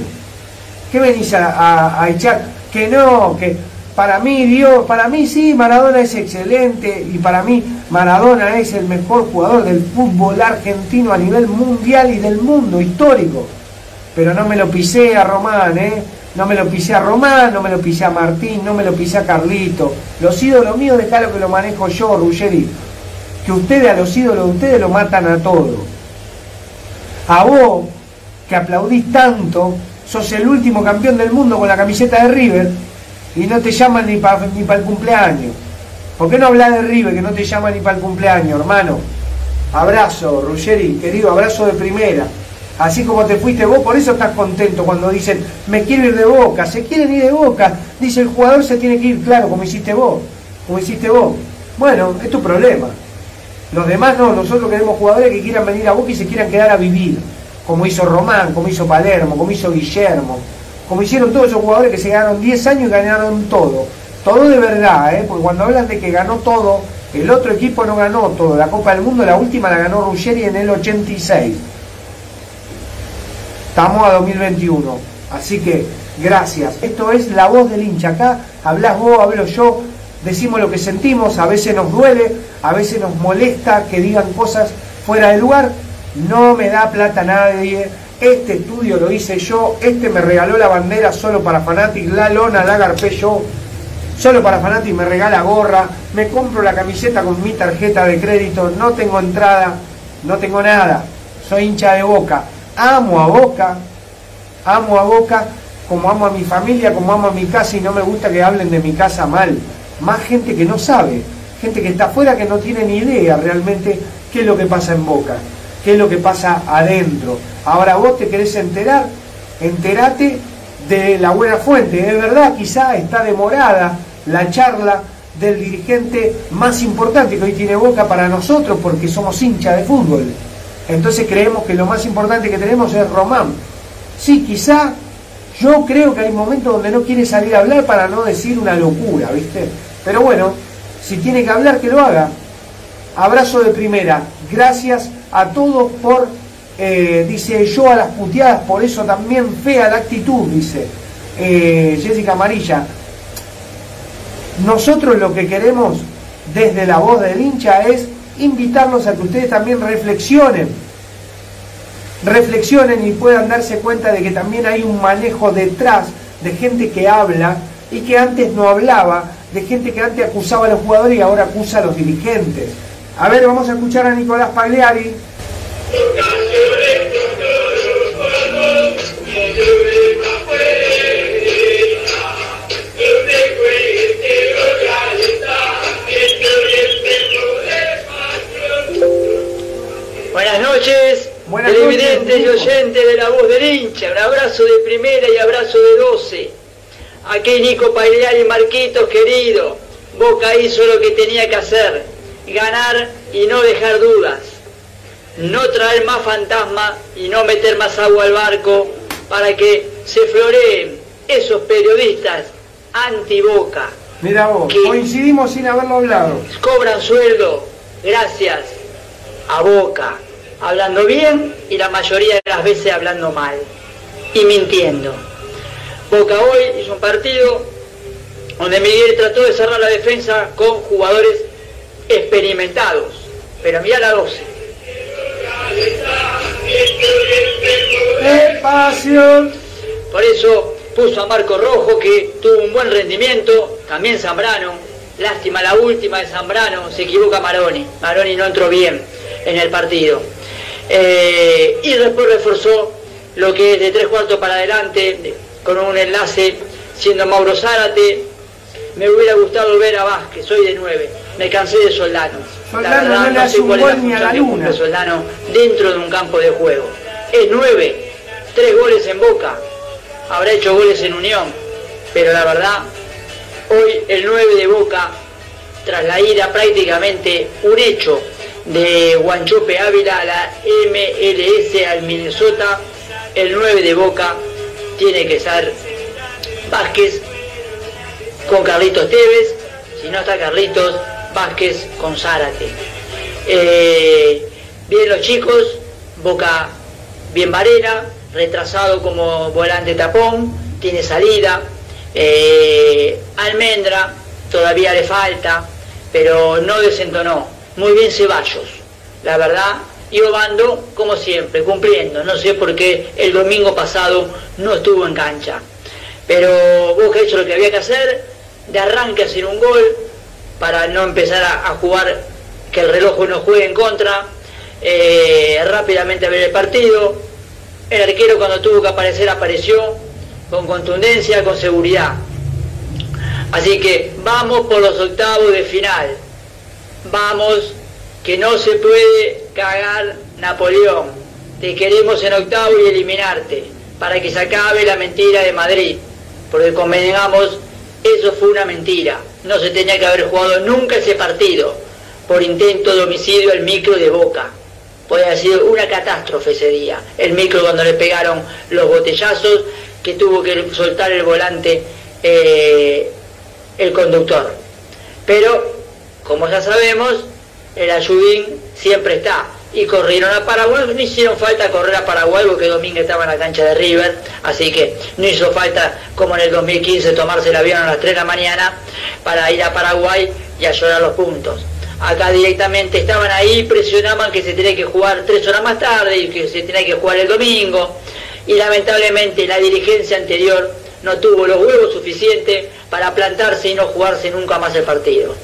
¿Qué venís a, a echar? Que no, que para mí Dios, para mí sí, Maradona es excelente y para mí Maradona es el mejor jugador del fútbol argentino a nivel mundial y del mundo histórico pero no me lo pisé a Román, ¿eh? No me lo pisé a Román, no me lo pisé a Martín, no me lo pisé a Carlito. Los ídolos míos, dejalo que lo manejo yo, Ruggeri. Que ustedes a los ídolos de ustedes lo matan a todos. A vos, que aplaudís tanto, sos el último campeón del mundo con la camiseta de River y no te llaman ni para ni el cumpleaños. ¿Por qué no hablas de River que no te llaman ni para el cumpleaños, hermano? Abrazo, Ruggeri, querido, abrazo de primera. Así como te fuiste vos, por eso estás contento cuando dicen, me quiero ir de boca, se quieren ir de boca. Dice el jugador se tiene que ir, claro, como hiciste vos, como hiciste vos. Bueno, es tu problema. Los demás no, nosotros queremos jugadores que quieran venir a Boca y se quieran quedar a vivir, como hizo Román, como hizo Palermo, como hizo Guillermo, como hicieron todos esos jugadores que se ganaron 10 años y ganaron todo. Todo de verdad, ¿eh? porque cuando hablan de que ganó todo, el otro equipo no ganó todo. La Copa del Mundo, la última la ganó Ruggeri en el 86. Estamos a 2021. Así que gracias. Esto es la voz del hincha. Acá hablas vos, hablo yo, decimos lo que sentimos, a veces nos duele, a veces nos molesta que digan cosas fuera de lugar. No me da plata nadie. Este estudio lo hice yo, este me regaló la bandera solo para Fanatic, la lona la agarpé yo, solo para Fanatic me regala gorra, me compro la camiseta con mi tarjeta de crédito, no tengo entrada, no tengo nada, soy hincha de boca. Amo a Boca, amo a Boca como amo a mi familia, como amo a mi casa y no me gusta que hablen de mi casa mal. Más gente que no sabe, gente que está afuera que no tiene ni idea realmente qué es lo que pasa en Boca, qué es lo que pasa adentro. Ahora vos te querés enterar, entérate de la buena fuente. Es verdad, quizá está demorada la charla del dirigente más importante que hoy tiene Boca para nosotros porque somos hinchas de fútbol. Entonces creemos que lo más importante que tenemos es Román. Sí, quizá yo creo que hay momentos donde no quiere salir a hablar para no decir una locura, ¿viste? Pero bueno, si tiene que hablar, que lo haga. Abrazo de primera. Gracias a todos por, eh, dice yo a las puteadas, por eso también fea la actitud, dice eh, Jessica Amarilla. Nosotros lo que queremos desde la voz del hincha es invitarlos a que ustedes también reflexionen, reflexionen y puedan darse cuenta de que también hay un manejo detrás de gente que habla y que antes no hablaba, de gente que antes acusaba a los jugadores y ahora acusa a los dirigentes. A ver, vamos a escuchar a Nicolás Pagliari. Buenas noches, Buenas televidentes noches, y oyentes de la voz del hincha. Un abrazo de primera y abrazo de doce. Aquí Nico Pagliari Marquitos, querido. Boca hizo lo que tenía que hacer Ganar y no dejar dudas. No traer más fantasma y no meter más agua al barco para que se floreen esos periodistas anti-boca. Mira vos, coincidimos sin haberlo hablado. Cobran sueldo gracias a Boca, hablando bien y la mayoría de las veces hablando mal y mintiendo. Boca hoy hizo un partido donde Miguel trató de cerrar la defensa con jugadores experimentados, pero mira la 12. Espacio. Por eso puso a Marco Rojo que tuvo un buen rendimiento, también Zambrano, lástima la última de Zambrano, se equivoca Maroni, Maroni no entró bien en el partido. Eh, y después reforzó lo que es de tres cuartos para adelante, con un enlace siendo Mauro Zárate. Me hubiera gustado ver a Vázquez, soy de nueve, me cansé de Soldano. Soldano no, le hace un gol ni a la luna. Soldano dentro de un campo de juego. Es nueve, tres goles en Boca, habrá hecho goles en Unión, pero la verdad, hoy el 9 de Boca, tras la ida prácticamente un hecho de Guanchope Ávila a la MLS al Minnesota, el 9 de Boca tiene que ser Vázquez con Carlitos Tevez, si no está Carlitos, Vázquez con Zárate. Eh, bien los chicos, Boca bien Varela, retrasado como volante tapón, tiene salida. Eh, Almendra todavía le falta, pero no desentonó. Muy bien Ceballos, la verdad. Y Obando, como siempre, cumpliendo. No sé por qué el domingo pasado no estuvo en cancha. Pero Boca hecho lo que había que hacer, de arranque hacer un gol, para no empezar a, jugar, que el reloj no juegue en contra, eh, rápidamente a ver el partido, el arquero cuando tuvo que aparecer apareció con contundencia, con seguridad. Así que vamos por los octavos de final. Vamos, que no se puede cagar Napoleón. Te queremos en octavo y eliminarte, para que se acabe la mentira de Madrid. Porque convengamos, eso fue una mentira. No se tenía que haber jugado nunca ese partido por intento de homicidio al micro de Boca puede haber sido una catástrofe ese día. El micro cuando le pegaron los botellazos, que tuvo que soltar el volante eh, el conductor. Pero, como ya sabemos, el ayudín siempre está. Y corrieron a Paraguay, no hicieron falta correr a Paraguay porque Domínguez estaba en la cancha de River, así que no hizo falta, como en el 2015, tomarse el avión a las 3 de la mañana para ir a Paraguay y a llorar los puntos acá directamente estaban ahí, presionaban que se tenía que jugar tres horas más tarde y que se tenía que jugar el domingo. Y lamentablemente la dirigencia anterior no tuvo los huevos suficientes para plantarse y no jugarse nunca más el partido.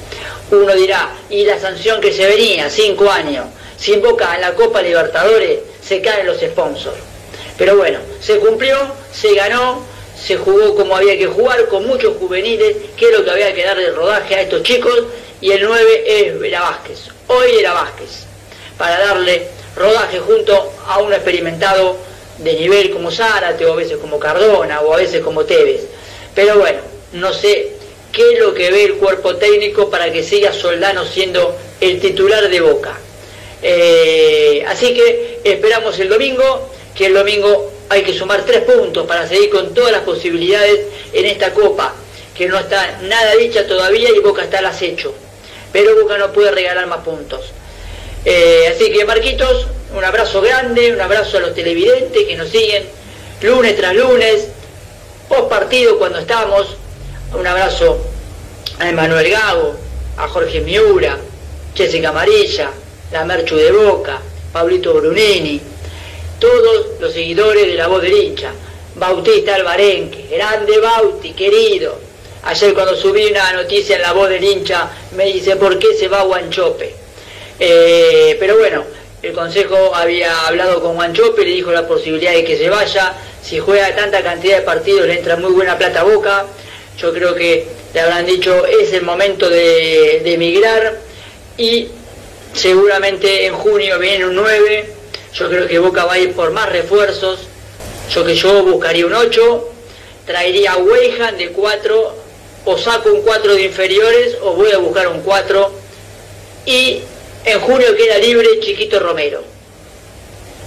Uno dirá, y la sanción que se venía, cinco años, sin boca en la Copa Libertadores, se caen los sponsors. Pero bueno, se cumplió, se ganó, se jugó como había que jugar, con muchos juveniles, que es lo que había que darle rodaje a estos chicos, y el 9 es Vera Vázquez. Hoy era Vázquez, para darle rodaje junto a un experimentado de nivel como Zárate, o a veces como Cardona, o a veces como Tevez. Pero bueno, no sé qué es lo que ve el cuerpo técnico para que siga Soldano siendo el titular de Boca. Eh, así que esperamos el domingo, que el domingo hay que sumar tres puntos para seguir con todas las posibilidades en esta copa, que no está nada dicha todavía y Boca está al acecho pero Boca no puede regalar más puntos. Eh, así que Marquitos, un abrazo grande, un abrazo a los televidentes que nos siguen lunes tras lunes, post partido cuando estamos, un abrazo a Emanuel Gago, a Jorge Miura, Jessica Amarilla, la Merchu de Boca, Pablito Brunini, todos los seguidores de la voz del hincha, Bautista Albarenque, grande Bauti, querido, Ayer cuando subí una noticia en la voz del hincha, me dice, ¿por qué se va Guanchope? Eh, pero bueno, el Consejo había hablado con Guanchope, le dijo la posibilidad de que se vaya. Si juega tanta cantidad de partidos, le entra muy buena plata a boca. Yo creo que le habrán dicho, es el momento de, emigrar y seguramente en junio viene un 9, Yo creo que Boca va a ir por más refuerzos. Yo que yo buscaría un 8, traería a de 4, o saco un 4 de inferiores, o voy a buscar un 4. Y en junio queda libre Chiquito Romero.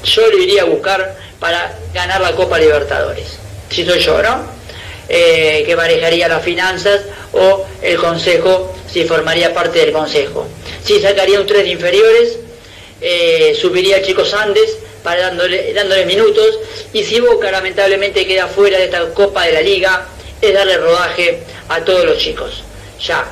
Yo lo iría a buscar para ganar la Copa Libertadores. Si soy yo, ¿no? Eh, que manejaría las finanzas o el consejo, si formaría parte del consejo. Si sacaría un 3 de inferiores, eh, subiría a Chicos Andes para dándole, dándole minutos y si Boca lamentablemente queda fuera de esta Copa de la Liga, es darle rodaje a todos los chicos, ya,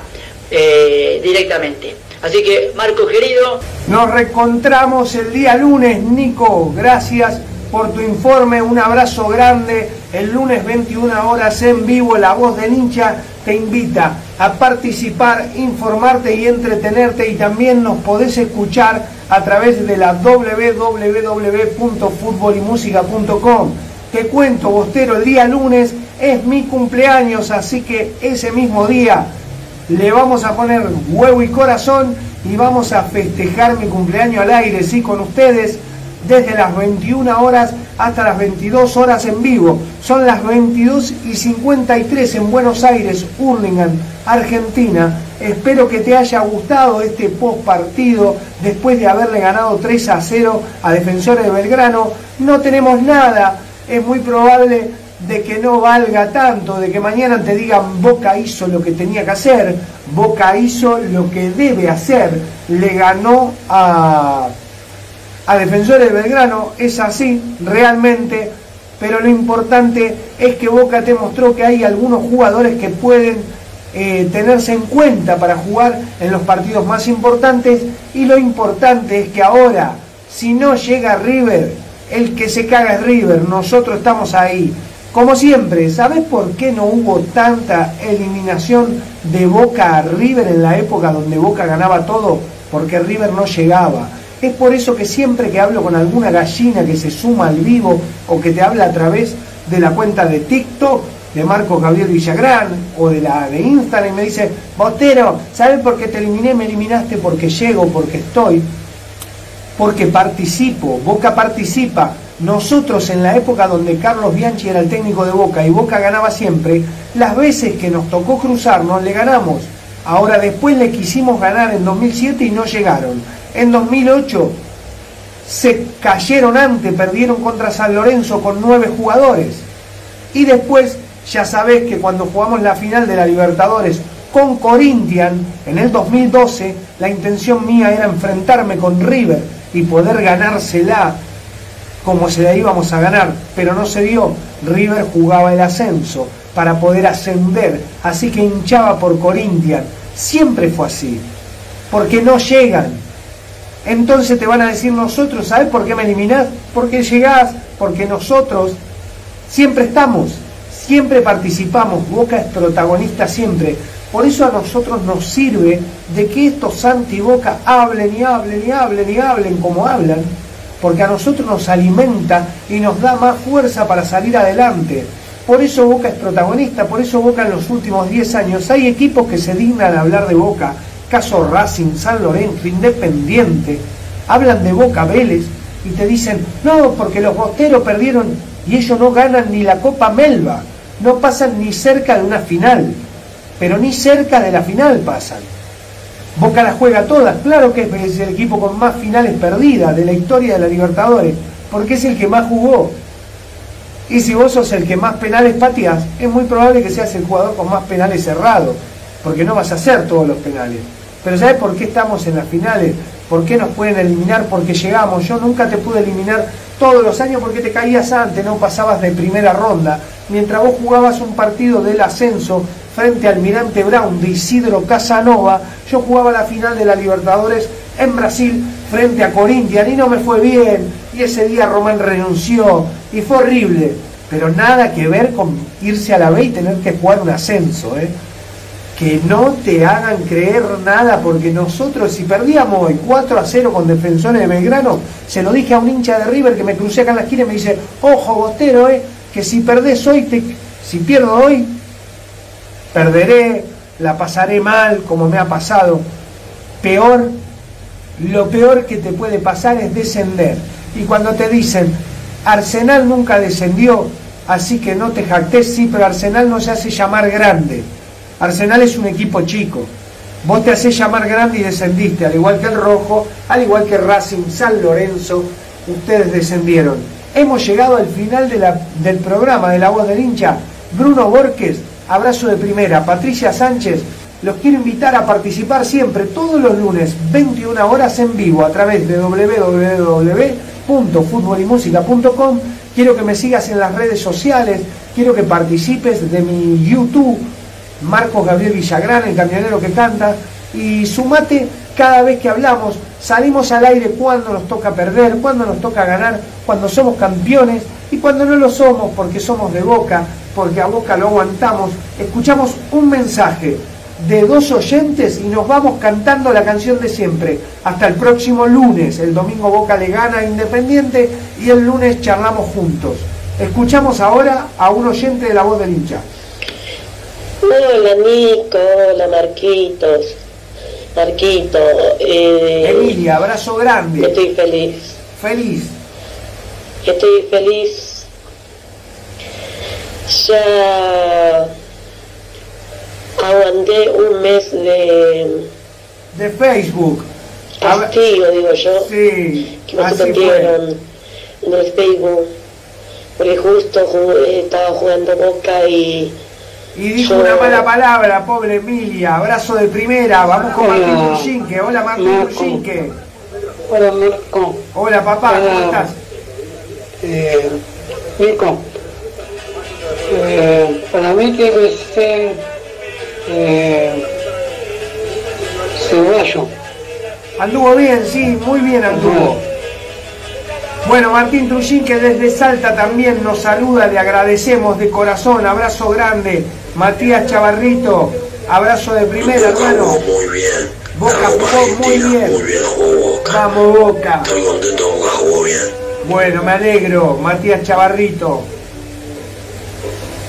eh, directamente. Así que, Marco querido. Nos reencontramos el día lunes, Nico. Gracias por tu informe. Un abrazo grande. El lunes 21 horas en vivo, La Voz del Hincha te invita a participar, informarte y entretenerte. Y también nos podés escuchar a través de la www.futbolymusica.com. Te cuento, Bostero, el día lunes es mi cumpleaños, así que ese mismo día le vamos a poner huevo y corazón y vamos a festejar mi cumpleaños al aire, sí, con ustedes, desde las 21 horas hasta las 22 horas en vivo. Son las 22 y 53 en Buenos Aires, Hurlingham, Argentina. Espero que te haya gustado este post partido después de haberle ganado 3 a 0 a Defensores de Belgrano. No tenemos nada, es muy probable de que no valga tanto, de que mañana te digan Boca hizo lo que tenía que hacer, Boca hizo lo que debe hacer, le ganó a, a Defensores de Belgrano, es así realmente, pero lo importante es que Boca te mostró que hay algunos jugadores que pueden eh, tenerse en cuenta para jugar en los partidos más importantes y lo importante es que ahora, si no llega River, el que se caga es River, nosotros estamos ahí. Como siempre, ¿sabes por qué no hubo tanta eliminación de Boca a River en la época donde Boca ganaba todo? Porque River no llegaba. Es por eso que siempre que hablo con alguna gallina que se suma al vivo o que te habla a través de la cuenta de TikTok de Marco Gabriel Villagrán o de la de Instagram y me dice, Botero, ¿sabes por qué te eliminé? Me eliminaste porque llego, porque estoy, porque participo, Boca participa, nosotros en la época donde Carlos Bianchi era el técnico de Boca y Boca ganaba siempre, las veces que nos tocó cruzarnos le ganamos. Ahora después le quisimos ganar en 2007 y no llegaron. En 2008 se cayeron antes, perdieron contra San Lorenzo con nueve jugadores. Y después ya sabés que cuando jugamos la final de la Libertadores con Corinthians en el 2012, la intención mía era enfrentarme con River y poder ganársela como se la íbamos a ganar, pero no se dio. River jugaba el ascenso para poder ascender, así que hinchaba por Corinthians. Siempre fue así, porque no llegan. Entonces te van a decir nosotros, ¿sabes por qué me eliminás? Porque llegás, porque nosotros siempre estamos, siempre participamos, Boca es protagonista siempre. Por eso a nosotros nos sirve de que estos anti-Boca hablen y hablen y hablen y hablen como hablan, porque a nosotros nos alimenta y nos da más fuerza para salir adelante. Por eso Boca es protagonista, por eso Boca en los últimos 10 años hay equipos que se dignan a hablar de Boca, caso Racing, San Lorenzo, Independiente, hablan de Boca Vélez y te dicen, no, porque los bosteros perdieron y ellos no ganan ni la Copa Melba, no pasan ni cerca de una final, pero ni cerca de la final pasan. Boca las juega todas, claro que es el equipo con más finales perdidas de la historia de la Libertadores, porque es el que más jugó. Y si vos sos el que más penales pateás, es muy probable que seas el jugador con más penales cerrados, porque no vas a hacer todos los penales. Pero ¿sabes por qué estamos en las finales? ¿Por qué nos pueden eliminar? Porque llegamos. Yo nunca te pude eliminar todos los años porque te caías antes, no pasabas de primera ronda. Mientras vos jugabas un partido del ascenso frente al Mirante Brown de Isidro Casanova, yo jugaba la final de la Libertadores en Brasil frente a Corinthians y no me fue bien. Y ese día Román renunció y fue horrible. Pero nada que ver con irse a la B y tener que jugar un ascenso. ¿eh? Que no te hagan creer nada, porque nosotros, si perdíamos hoy 4 a 0 con Defensores de Belgrano, se lo dije a un hincha de River que me crucé acá en la esquina y me dice: Ojo, Botero, ¿eh? que si perdés hoy, te... si pierdo hoy, perderé, la pasaré mal, como me ha pasado. Peor, lo peor que te puede pasar es descender. Y cuando te dicen, Arsenal nunca descendió, así que no te jactes, sí, pero Arsenal no se hace llamar grande. Arsenal es un equipo chico. Vos te haces llamar grande y descendiste, al igual que el Rojo, al igual que Racing San Lorenzo, ustedes descendieron. Hemos llegado al final del programa de La Voz del Hincha. Bruno Borges, abrazo de primera. Patricia Sánchez, los quiero invitar a participar siempre, todos los lunes, 21 horas en vivo, a través de www.futbolymusica.com. Quiero que me sigas en las redes sociales, quiero que participes de mi YouTube Marcos Gabriel Villagrán, el camionero que canta, y sumate cada vez que hablamos, salimos al aire cuando nos toca perder, cuando nos toca ganar, cuando somos campeones y cuando no lo somos porque somos de boca, porque a boca lo aguantamos, escuchamos un mensaje de dos oyentes y nos vamos cantando la canción de siempre. Hasta el próximo lunes, el domingo Boca le gana Independiente y el lunes charlamos juntos. Escuchamos ahora a un oyente de la voz del hincha. Hola Nico, hola Marquitos. Marquito. Eh, Emilia, abrazo grande. Estoy feliz. Feliz. Estoy feliz. Ya aguanté un mes de... De Facebook. Castigo, digo yo. Sí. Que me suspendieron del Facebook. Porque justo estaba jugando Boca y y dijo una mala palabra, pobre Emilia. Abrazo de primera. Vamos con Martín Trujinque. Hola Martín Trujinque. Hola Marco. Hola papá, ¿cómo estás? Eh, Nico. Eh, para mí que ser eh, Ceballo. Anduvo bien, sí, muy bien anduvo. Bueno, Martín Trujín, que desde Salta también nos saluda, le agradecemos de corazón, abrazo grande. Matías Chavarrito, abrazo de primera, hermano. Muy bien. Boca jugó muy bien. Muy bien jugó Boca. Vamos, Boca. Estoy contento, Boca jugó bien. Bueno, me alegro, Matías Chavarrito.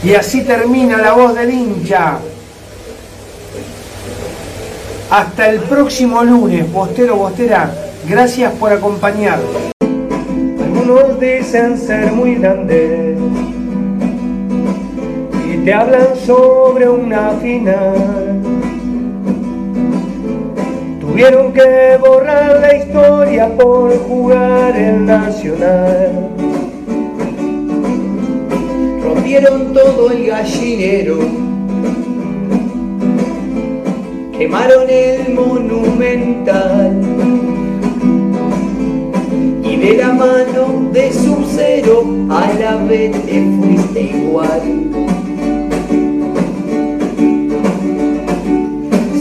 Y así termina la voz del hincha. Hasta el próximo lunes, Bostero Bostera. Gracias por acompañarnos. Algunos dicen ser muy grandes te hablan sobre una final. Tuvieron que borrar la historia por jugar el Nacional. Rompieron todo el gallinero, quemaron el monumental de la mano de su cero a la vez te fuiste igual.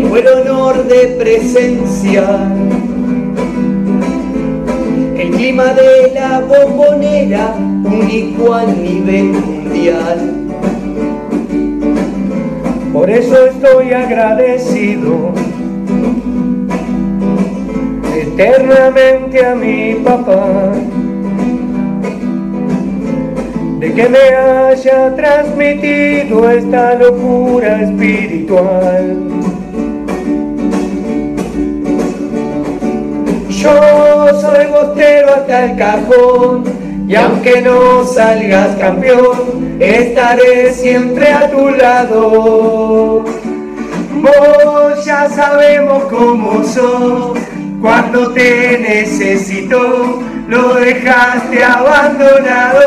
Tengo el honor de presenciar el clima de la bombonera, único a nivel mundial. Por eso estoy agradecido eternamente a mi papá de que me haya transmitido esta locura espiritual. Yo soy bostero hasta el cajón y aunque no salgas campeón, estaré siempre a tu lado. Vos ya sabemos cómo sos, cuando te necesito lo dejaste abandonado.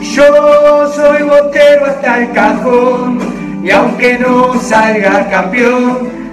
Yo soy botero hasta el cajón y aunque no salga campeón,